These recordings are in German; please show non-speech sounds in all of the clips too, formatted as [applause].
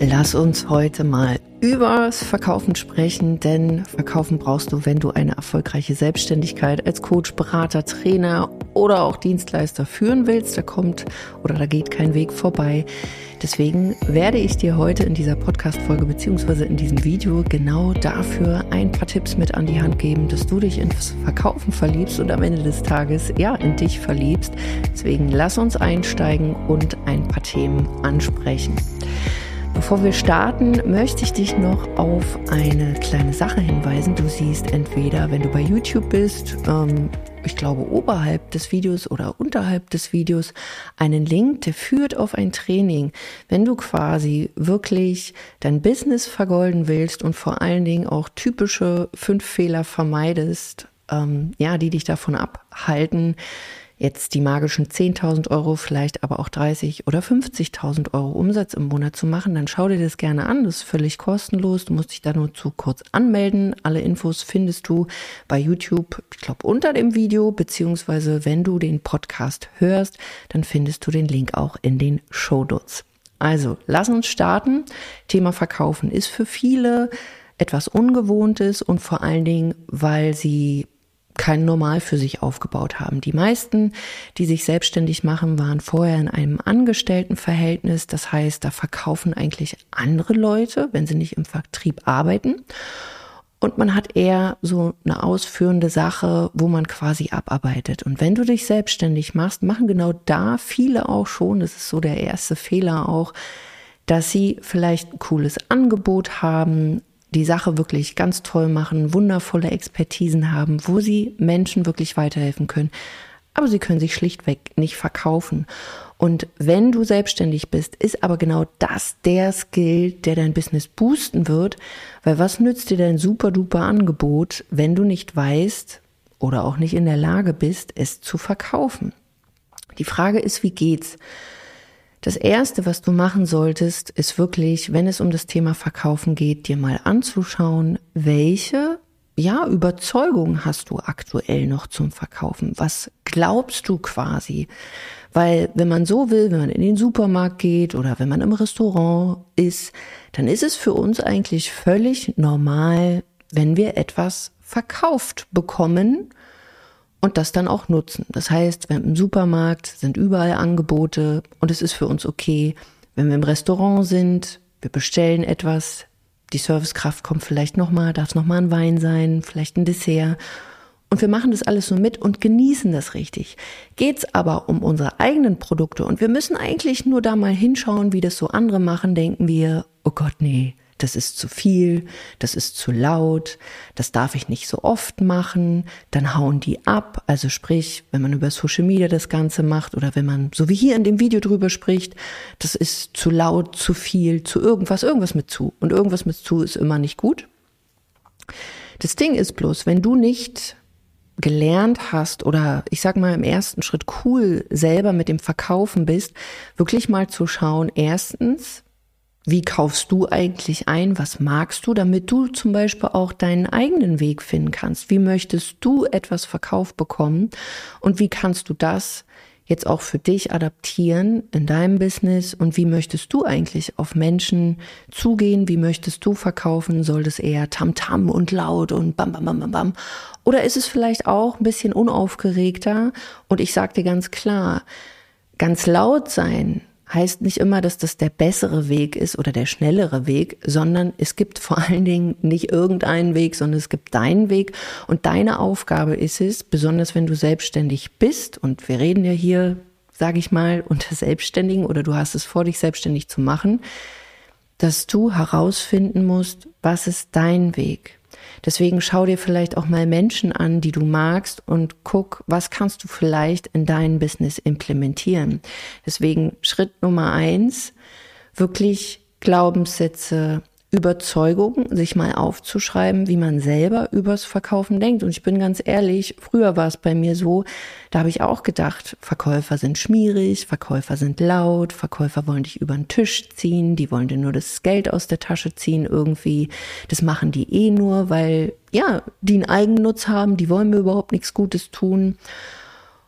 Lass uns heute mal übers Verkaufen sprechen, denn Verkaufen brauchst du, wenn du eine erfolgreiche Selbstständigkeit als Coach, Berater, Trainer oder auch Dienstleister führen willst. Da kommt oder da geht kein Weg vorbei. Deswegen werde ich dir heute in dieser Podcast-Folge beziehungsweise in diesem Video genau dafür ein paar Tipps mit an die Hand geben, dass du dich ins Verkaufen verliebst und am Ende des Tages ja in dich verliebst. Deswegen lass uns einsteigen und ein paar Themen ansprechen. Bevor wir starten, möchte ich dich noch auf eine kleine Sache hinweisen. Du siehst entweder, wenn du bei YouTube bist, ähm, ich glaube oberhalb des Videos oder unterhalb des Videos einen Link, der führt auf ein Training. Wenn du quasi wirklich dein Business vergolden willst und vor allen Dingen auch typische fünf Fehler vermeidest, ähm, ja, die dich davon abhalten, jetzt die magischen 10.000 Euro, vielleicht aber auch 30 oder 50.000 Euro Umsatz im Monat zu machen, dann schau dir das gerne an. Das ist völlig kostenlos. Du musst dich da nur zu kurz anmelden. Alle Infos findest du bei YouTube, ich glaube, unter dem Video, beziehungsweise wenn du den Podcast hörst, dann findest du den Link auch in den Show Notes. Also, lass uns starten. Thema Verkaufen ist für viele etwas Ungewohntes und vor allen Dingen, weil sie kein Normal für sich aufgebaut haben. Die meisten, die sich selbstständig machen, waren vorher in einem Angestelltenverhältnis. Das heißt, da verkaufen eigentlich andere Leute, wenn sie nicht im Vertrieb arbeiten. Und man hat eher so eine ausführende Sache, wo man quasi abarbeitet. Und wenn du dich selbstständig machst, machen genau da viele auch schon, das ist so der erste Fehler auch, dass sie vielleicht ein cooles Angebot haben, die Sache wirklich ganz toll machen, wundervolle Expertisen haben, wo sie Menschen wirklich weiterhelfen können. Aber sie können sich schlichtweg nicht verkaufen. Und wenn du selbstständig bist, ist aber genau das der Skill, der dein Business boosten wird. Weil was nützt dir dein super duper Angebot, wenn du nicht weißt oder auch nicht in der Lage bist, es zu verkaufen? Die Frage ist, wie geht's? Das erste, was du machen solltest, ist wirklich, wenn es um das Thema Verkaufen geht, dir mal anzuschauen, welche ja, Überzeugung hast du aktuell noch zum Verkaufen? Was glaubst du quasi? Weil wenn man so will, wenn man in den Supermarkt geht oder wenn man im Restaurant ist, dann ist es für uns eigentlich völlig normal, wenn wir etwas verkauft bekommen und das dann auch nutzen. Das heißt, wenn im Supermarkt sind überall Angebote und es ist für uns okay, wenn wir im Restaurant sind, wir bestellen etwas, die Servicekraft kommt vielleicht nochmal, darf es nochmal ein Wein sein, vielleicht ein Dessert. Und wir machen das alles so mit und genießen das richtig. Geht's aber um unsere eigenen Produkte und wir müssen eigentlich nur da mal hinschauen, wie das so andere machen, denken wir, oh Gott, nee, das ist zu viel, das ist zu laut, das darf ich nicht so oft machen, dann hauen die ab. Also sprich, wenn man über Social Media das Ganze macht oder wenn man, so wie hier in dem Video drüber spricht, das ist zu laut, zu viel, zu irgendwas, irgendwas mit zu. Und irgendwas mit zu ist immer nicht gut. Das Ding ist bloß, wenn du nicht gelernt hast oder ich sag mal im ersten Schritt cool selber mit dem Verkaufen bist, wirklich mal zu schauen, erstens, wie kaufst du eigentlich ein? Was magst du, damit du zum Beispiel auch deinen eigenen Weg finden kannst? Wie möchtest du etwas verkauft bekommen? Und wie kannst du das jetzt auch für dich adaptieren in deinem Business? Und wie möchtest du eigentlich auf Menschen zugehen? Wie möchtest du verkaufen? Soll das eher tamtam -Tam und laut und bam, bam, bam, bam, bam? Oder ist es vielleicht auch ein bisschen unaufgeregter? Und ich sag dir ganz klar, ganz laut sein heißt nicht immer, dass das der bessere Weg ist oder der schnellere Weg, sondern es gibt vor allen Dingen nicht irgendeinen Weg, sondern es gibt deinen Weg und deine Aufgabe ist es, besonders wenn du selbstständig bist und wir reden ja hier, sage ich mal, [laughs] unter Selbstständigen oder du hast es vor, dich selbstständig zu machen, dass du herausfinden musst, was ist dein Weg? Deswegen schau dir vielleicht auch mal Menschen an, die du magst und guck, was kannst du vielleicht in dein Business implementieren. Deswegen Schritt Nummer eins, wirklich Glaubenssätze Überzeugung, sich mal aufzuschreiben, wie man selber übers Verkaufen denkt. Und ich bin ganz ehrlich, früher war es bei mir so, da habe ich auch gedacht, Verkäufer sind schmierig, Verkäufer sind laut, Verkäufer wollen dich über den Tisch ziehen, die wollen dir nur das Geld aus der Tasche ziehen irgendwie. Das machen die eh nur, weil, ja, die einen Eigennutz haben, die wollen mir überhaupt nichts Gutes tun.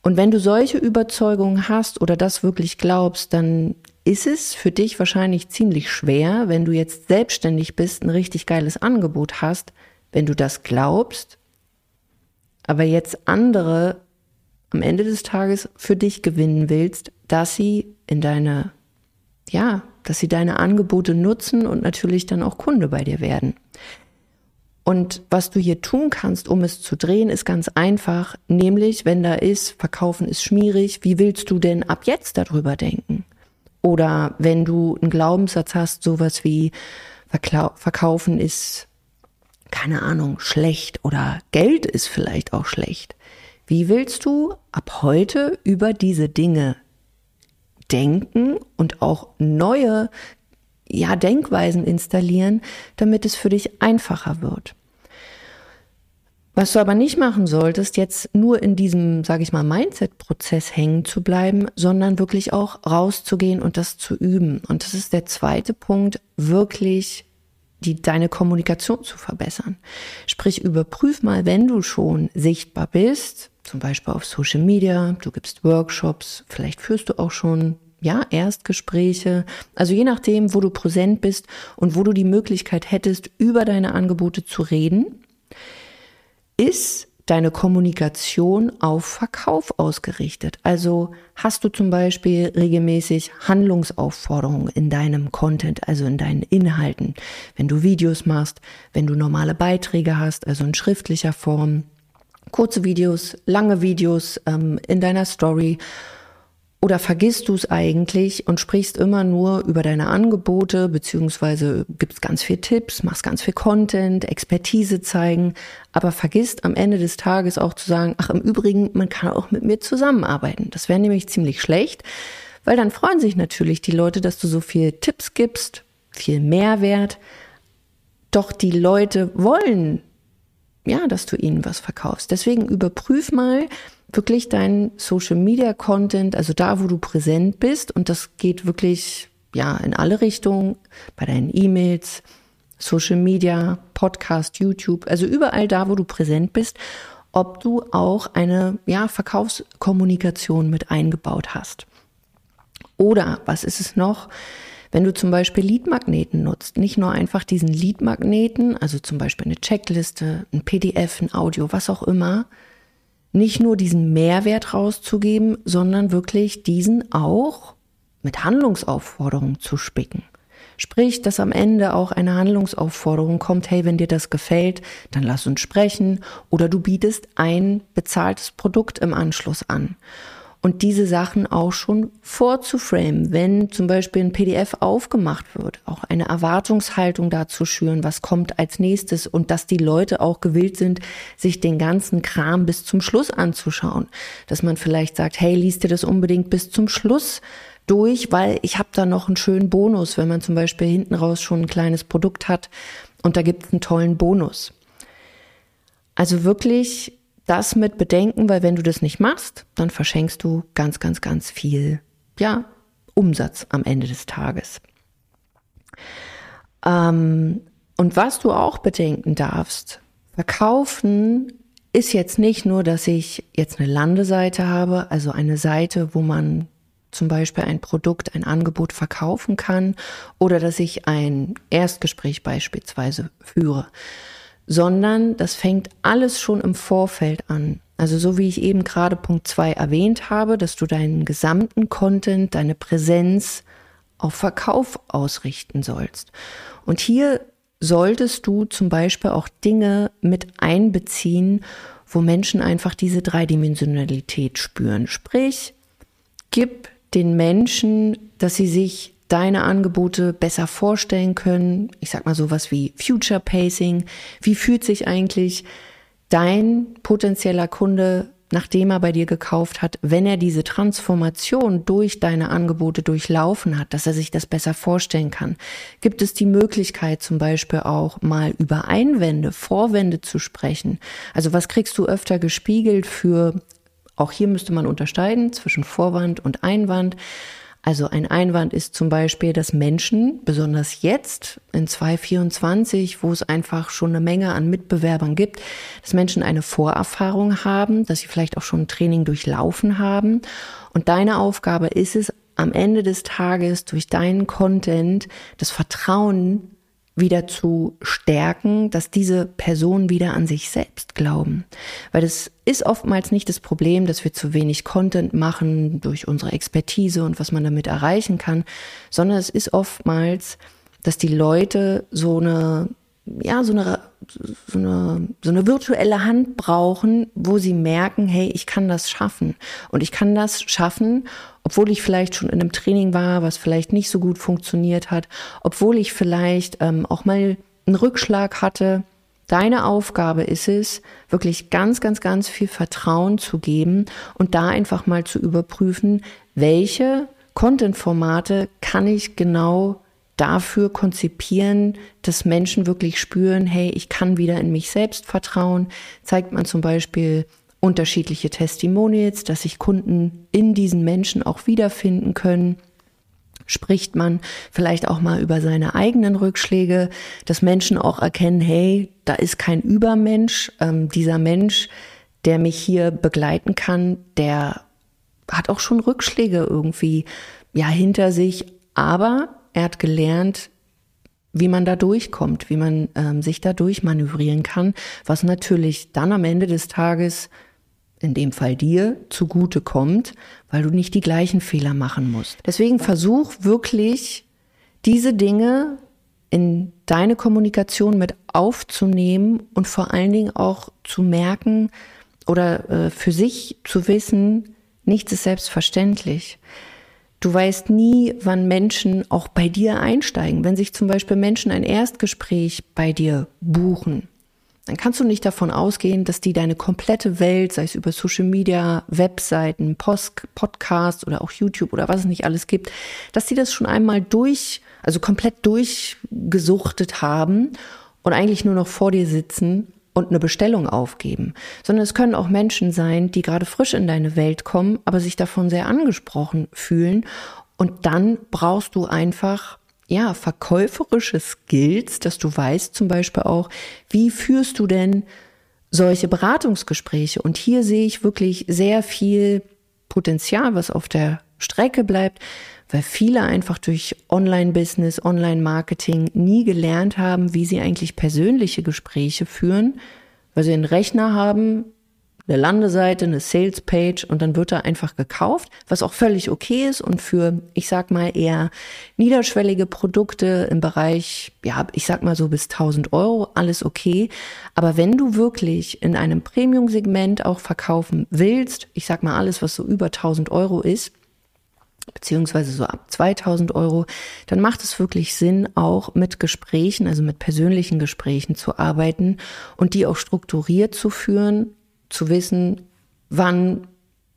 Und wenn du solche Überzeugungen hast oder das wirklich glaubst, dann ist es für dich wahrscheinlich ziemlich schwer, wenn du jetzt selbstständig bist, ein richtig geiles Angebot hast, wenn du das glaubst, aber jetzt andere am Ende des Tages für dich gewinnen willst, dass sie in deine, ja, dass sie deine Angebote nutzen und natürlich dann auch Kunde bei dir werden. Und was du hier tun kannst, um es zu drehen, ist ganz einfach, nämlich wenn da ist, verkaufen ist schmierig, wie willst du denn ab jetzt darüber denken? Oder wenn du einen Glaubenssatz hast, sowas wie verkaufen ist, keine Ahnung, schlecht oder Geld ist vielleicht auch schlecht. Wie willst du ab heute über diese Dinge denken und auch neue ja, Denkweisen installieren, damit es für dich einfacher wird. Was du aber nicht machen solltest, jetzt nur in diesem, sage ich mal, Mindset-Prozess hängen zu bleiben, sondern wirklich auch rauszugehen und das zu üben. Und das ist der zweite Punkt, wirklich die, deine Kommunikation zu verbessern. Sprich, überprüf mal, wenn du schon sichtbar bist, zum Beispiel auf Social Media, du gibst Workshops, vielleicht führst du auch schon ja, Erstgespräche, also je nachdem, wo du präsent bist und wo du die Möglichkeit hättest, über deine Angebote zu reden, ist deine Kommunikation auf Verkauf ausgerichtet. Also hast du zum Beispiel regelmäßig Handlungsaufforderungen in deinem Content, also in deinen Inhalten, wenn du Videos machst, wenn du normale Beiträge hast, also in schriftlicher Form, kurze Videos, lange Videos ähm, in deiner Story oder vergisst du es eigentlich und sprichst immer nur über deine Angebote, beziehungsweise gibst ganz viel Tipps, machst ganz viel Content, Expertise zeigen, aber vergisst am Ende des Tages auch zu sagen, ach im Übrigen, man kann auch mit mir zusammenarbeiten. Das wäre nämlich ziemlich schlecht, weil dann freuen sich natürlich die Leute, dass du so viel Tipps gibst, viel Mehrwert. Doch die Leute wollen ja, dass du ihnen was verkaufst. Deswegen überprüf mal, wirklich deinen Social Media Content, also da, wo du präsent bist. Und das geht wirklich, ja, in alle Richtungen, bei deinen E-Mails, Social Media, Podcast, YouTube, also überall da, wo du präsent bist, ob du auch eine, ja, Verkaufskommunikation mit eingebaut hast. Oder was ist es noch? Wenn du zum Beispiel Leadmagneten nutzt, nicht nur einfach diesen Leadmagneten, also zum Beispiel eine Checkliste, ein PDF, ein Audio, was auch immer, nicht nur diesen Mehrwert rauszugeben, sondern wirklich diesen auch mit Handlungsaufforderungen zu spicken. Sprich, dass am Ende auch eine Handlungsaufforderung kommt, hey, wenn dir das gefällt, dann lass uns sprechen oder du bietest ein bezahltes Produkt im Anschluss an und diese Sachen auch schon vorzuframen, wenn zum Beispiel ein PDF aufgemacht wird, auch eine Erwartungshaltung dazu schüren, was kommt als nächstes und dass die Leute auch gewillt sind, sich den ganzen Kram bis zum Schluss anzuschauen. Dass man vielleicht sagt, hey, liest dir das unbedingt bis zum Schluss durch, weil ich habe da noch einen schönen Bonus, wenn man zum Beispiel hinten raus schon ein kleines Produkt hat und da gibt es einen tollen Bonus. Also wirklich das mit bedenken, weil wenn du das nicht machst, dann verschenkst du ganz, ganz, ganz viel, ja, Umsatz am Ende des Tages. Ähm, und was du auch bedenken darfst, verkaufen ist jetzt nicht nur, dass ich jetzt eine Landeseite habe, also eine Seite, wo man zum Beispiel ein Produkt, ein Angebot verkaufen kann oder dass ich ein Erstgespräch beispielsweise führe, sondern das fängt alles schon im Vorfeld an. Also so wie ich eben gerade Punkt zwei erwähnt habe, dass du deinen gesamten Content, deine Präsenz auf Verkauf ausrichten sollst. Und hier solltest du zum Beispiel auch Dinge mit einbeziehen, wo Menschen einfach diese Dreidimensionalität spüren. Sprich, gib den Menschen, dass sie sich deine Angebote besser vorstellen können. Ich sag mal sowas wie Future Pacing. Wie fühlt sich eigentlich dein potenzieller Kunde, nachdem er bei dir gekauft hat, wenn er diese Transformation durch deine Angebote durchlaufen hat, dass er sich das besser vorstellen kann? Gibt es die Möglichkeit zum Beispiel auch mal über Einwände, Vorwände zu sprechen? Also was kriegst du öfter gespiegelt für auch hier müsste man unterscheiden zwischen Vorwand und Einwand. Also ein Einwand ist zum Beispiel, dass Menschen, besonders jetzt in 2024, wo es einfach schon eine Menge an Mitbewerbern gibt, dass Menschen eine Vorerfahrung haben, dass sie vielleicht auch schon ein Training durchlaufen haben. Und deine Aufgabe ist es, am Ende des Tages durch deinen Content das Vertrauen wieder zu stärken, dass diese Personen wieder an sich selbst glauben. Weil das ist oftmals nicht das Problem, dass wir zu wenig Content machen durch unsere Expertise und was man damit erreichen kann, sondern es ist oftmals, dass die Leute so eine ja, so eine, so eine, so eine virtuelle Hand brauchen, wo sie merken, hey, ich kann das schaffen. Und ich kann das schaffen, obwohl ich vielleicht schon in einem Training war, was vielleicht nicht so gut funktioniert hat, obwohl ich vielleicht ähm, auch mal einen Rückschlag hatte. Deine Aufgabe ist es, wirklich ganz, ganz, ganz viel Vertrauen zu geben und da einfach mal zu überprüfen, welche Content-Formate kann ich genau dafür konzipieren, dass Menschen wirklich spüren, hey, ich kann wieder in mich selbst vertrauen. Zeigt man zum Beispiel unterschiedliche Testimonials, dass sich Kunden in diesen Menschen auch wiederfinden können. Spricht man vielleicht auch mal über seine eigenen Rückschläge, dass Menschen auch erkennen, hey, da ist kein Übermensch. Ähm, dieser Mensch, der mich hier begleiten kann, der hat auch schon Rückschläge irgendwie ja hinter sich, aber er hat gelernt, wie man da durchkommt, wie man ähm, sich da durchmanövrieren kann, was natürlich dann am Ende des Tages in dem Fall dir zugute kommt, weil du nicht die gleichen Fehler machen musst. Deswegen versuch wirklich diese Dinge in deine Kommunikation mit aufzunehmen und vor allen Dingen auch zu merken oder äh, für sich zu wissen, nichts ist selbstverständlich. Du weißt nie, wann Menschen auch bei dir einsteigen. Wenn sich zum Beispiel Menschen ein Erstgespräch bei dir buchen, dann kannst du nicht davon ausgehen, dass die deine komplette Welt, sei es über Social Media, Webseiten, Post, Podcast oder auch YouTube oder was es nicht alles gibt, dass die das schon einmal durch, also komplett durchgesuchtet haben und eigentlich nur noch vor dir sitzen und eine Bestellung aufgeben, sondern es können auch Menschen sein, die gerade frisch in deine Welt kommen, aber sich davon sehr angesprochen fühlen. Und dann brauchst du einfach ja, verkäuferische Skills, dass du weißt zum Beispiel auch, wie führst du denn solche Beratungsgespräche? Und hier sehe ich wirklich sehr viel Potenzial, was auf der Strecke bleibt, weil viele einfach durch Online-Business, Online-Marketing nie gelernt haben, wie sie eigentlich persönliche Gespräche führen, weil sie einen Rechner haben, eine Landeseite, eine Sales-Page und dann wird da einfach gekauft, was auch völlig okay ist und für, ich sag mal, eher niederschwellige Produkte im Bereich, ja, ich sag mal so bis 1000 Euro, alles okay. Aber wenn du wirklich in einem Premium-Segment auch verkaufen willst, ich sag mal alles, was so über 1000 Euro ist, beziehungsweise so ab 2000 Euro, dann macht es wirklich Sinn, auch mit Gesprächen, also mit persönlichen Gesprächen zu arbeiten und die auch strukturiert zu führen, zu wissen, wann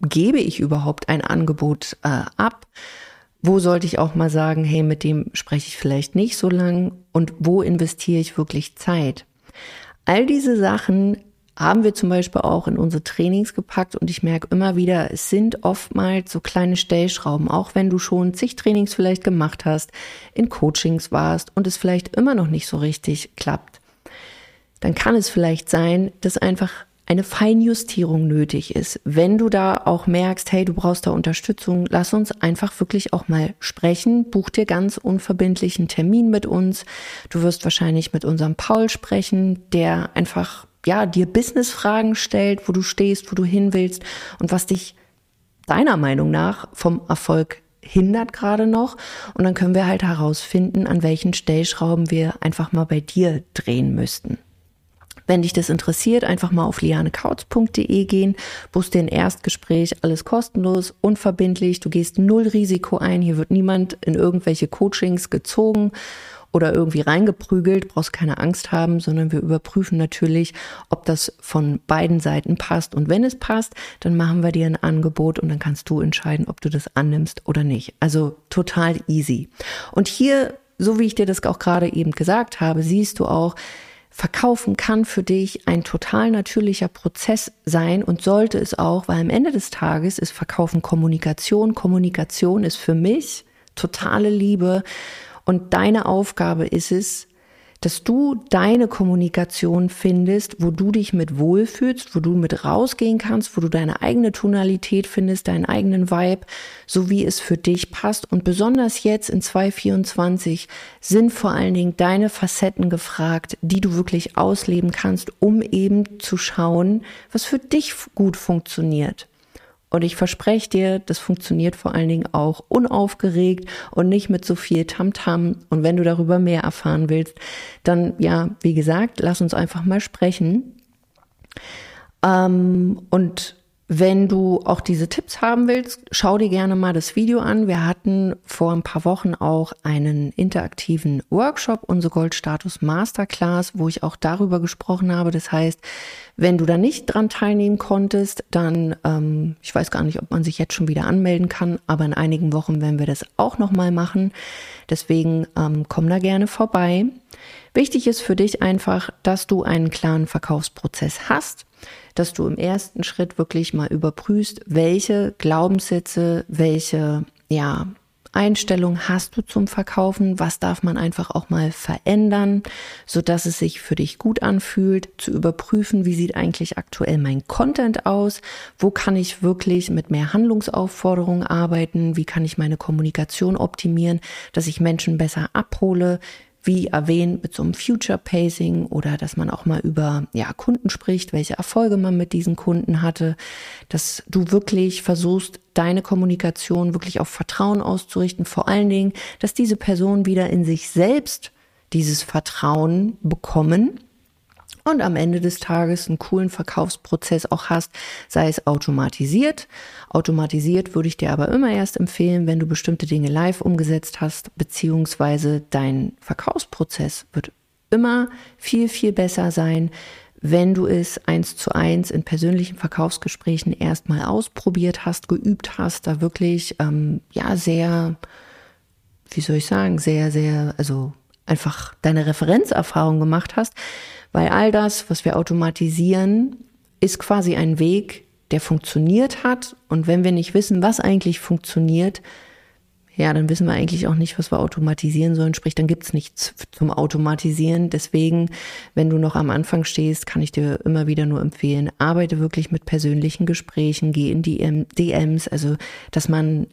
gebe ich überhaupt ein Angebot äh, ab, wo sollte ich auch mal sagen, hey, mit dem spreche ich vielleicht nicht so lang und wo investiere ich wirklich Zeit. All diese Sachen haben wir zum Beispiel auch in unsere Trainings gepackt und ich merke immer wieder, es sind oftmals so kleine Stellschrauben, auch wenn du schon zig Trainings vielleicht gemacht hast, in Coachings warst und es vielleicht immer noch nicht so richtig klappt. Dann kann es vielleicht sein, dass einfach eine Feinjustierung nötig ist. Wenn du da auch merkst, hey, du brauchst da Unterstützung, lass uns einfach wirklich auch mal sprechen. Buch dir ganz unverbindlichen Termin mit uns. Du wirst wahrscheinlich mit unserem Paul sprechen, der einfach ja, dir Business-Fragen stellt, wo du stehst, wo du hin willst und was dich deiner Meinung nach vom Erfolg hindert gerade noch. Und dann können wir halt herausfinden, an welchen Stellschrauben wir einfach mal bei dir drehen müssten. Wenn dich das interessiert, einfach mal auf lianekautz.de gehen, buchst dir ein Erstgespräch, alles kostenlos, unverbindlich, du gehst null Risiko ein, hier wird niemand in irgendwelche Coachings gezogen oder irgendwie reingeprügelt, brauchst keine Angst haben, sondern wir überprüfen natürlich, ob das von beiden Seiten passt. Und wenn es passt, dann machen wir dir ein Angebot und dann kannst du entscheiden, ob du das annimmst oder nicht. Also total easy. Und hier, so wie ich dir das auch gerade eben gesagt habe, siehst du auch, Verkaufen kann für dich ein total natürlicher Prozess sein und sollte es auch, weil am Ende des Tages ist Verkaufen Kommunikation. Kommunikation ist für mich totale Liebe und deine Aufgabe ist es, dass du deine Kommunikation findest, wo du dich mit wohlfühlst, wo du mit rausgehen kannst, wo du deine eigene Tonalität findest, deinen eigenen Vibe, so wie es für dich passt. Und besonders jetzt in 2024 sind vor allen Dingen deine Facetten gefragt, die du wirklich ausleben kannst, um eben zu schauen, was für dich gut funktioniert. Und ich verspreche dir, das funktioniert vor allen Dingen auch unaufgeregt und nicht mit so viel Tamtam. -Tam. Und wenn du darüber mehr erfahren willst, dann ja, wie gesagt, lass uns einfach mal sprechen. Ähm, und wenn du auch diese Tipps haben willst, schau dir gerne mal das Video an. Wir hatten vor ein paar Wochen auch einen interaktiven Workshop, unsere Goldstatus Masterclass, wo ich auch darüber gesprochen habe. Das heißt, wenn du da nicht dran teilnehmen konntest, dann, ähm, ich weiß gar nicht, ob man sich jetzt schon wieder anmelden kann, aber in einigen Wochen werden wir das auch nochmal machen. Deswegen ähm, komm da gerne vorbei. Wichtig ist für dich einfach, dass du einen klaren Verkaufsprozess hast dass du im ersten Schritt wirklich mal überprüfst, welche Glaubenssätze, welche, ja, Einstellung hast du zum Verkaufen? Was darf man einfach auch mal verändern, so dass es sich für dich gut anfühlt? Zu überprüfen, wie sieht eigentlich aktuell mein Content aus? Wo kann ich wirklich mit mehr Handlungsaufforderungen arbeiten? Wie kann ich meine Kommunikation optimieren, dass ich Menschen besser abhole? Wie erwähnt, mit so einem Future Pacing oder dass man auch mal über ja, Kunden spricht, welche Erfolge man mit diesen Kunden hatte, dass du wirklich versuchst, deine Kommunikation wirklich auf Vertrauen auszurichten, vor allen Dingen, dass diese Personen wieder in sich selbst dieses Vertrauen bekommen und am Ende des Tages einen coolen Verkaufsprozess auch hast, sei es automatisiert. Automatisiert würde ich dir aber immer erst empfehlen, wenn du bestimmte Dinge live umgesetzt hast, beziehungsweise dein Verkaufsprozess wird immer viel, viel besser sein, wenn du es eins zu eins in persönlichen Verkaufsgesprächen erstmal ausprobiert hast, geübt hast, da wirklich ähm, ja sehr, wie soll ich sagen, sehr, sehr, also einfach deine Referenzerfahrung gemacht hast, weil all das, was wir automatisieren, ist quasi ein Weg, der funktioniert hat. Und wenn wir nicht wissen, was eigentlich funktioniert, ja, dann wissen wir eigentlich auch nicht, was wir automatisieren sollen. Sprich, dann gibt's nichts zum Automatisieren. Deswegen, wenn du noch am Anfang stehst, kann ich dir immer wieder nur empfehlen, arbeite wirklich mit persönlichen Gesprächen, geh in die DMs, also dass man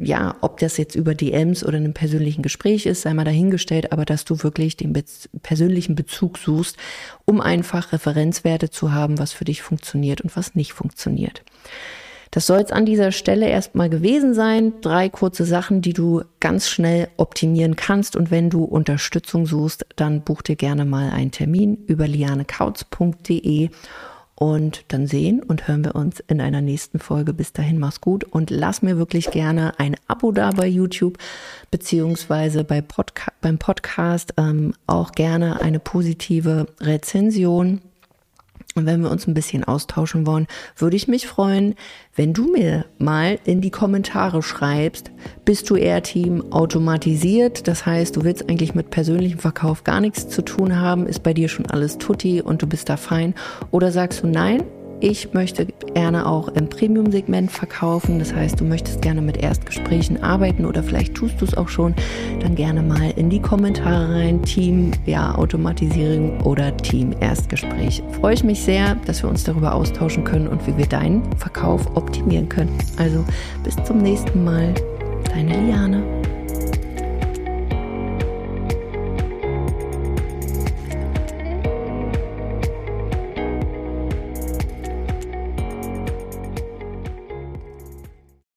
ja, ob das jetzt über DMs oder in einem persönlichen Gespräch ist, sei mal dahingestellt, aber dass du wirklich den be persönlichen Bezug suchst, um einfach Referenzwerte zu haben, was für dich funktioniert und was nicht funktioniert. Das soll es an dieser Stelle erstmal gewesen sein. Drei kurze Sachen, die du ganz schnell optimieren kannst. Und wenn du Unterstützung suchst, dann buch dir gerne mal einen Termin über lianekautz.de und dann sehen und hören wir uns in einer nächsten Folge. Bis dahin, mach's gut und lass mir wirklich gerne ein Abo da bei YouTube beziehungsweise bei Podca beim Podcast ähm, auch gerne eine positive Rezension. Und wenn wir uns ein bisschen austauschen wollen, würde ich mich freuen, wenn du mir mal in die Kommentare schreibst, bist du eher Team automatisiert? Das heißt, du willst eigentlich mit persönlichem Verkauf gar nichts zu tun haben, ist bei dir schon alles tutti und du bist da fein? Oder sagst du nein? Ich möchte gerne auch im Premium-Segment verkaufen. Das heißt, du möchtest gerne mit Erstgesprächen arbeiten oder vielleicht tust du es auch schon. Dann gerne mal in die Kommentare rein. Team, ja, Automatisierung oder Team Erstgespräch. Freue ich mich sehr, dass wir uns darüber austauschen können und wie wir deinen Verkauf optimieren können. Also bis zum nächsten Mal. Deine Liane.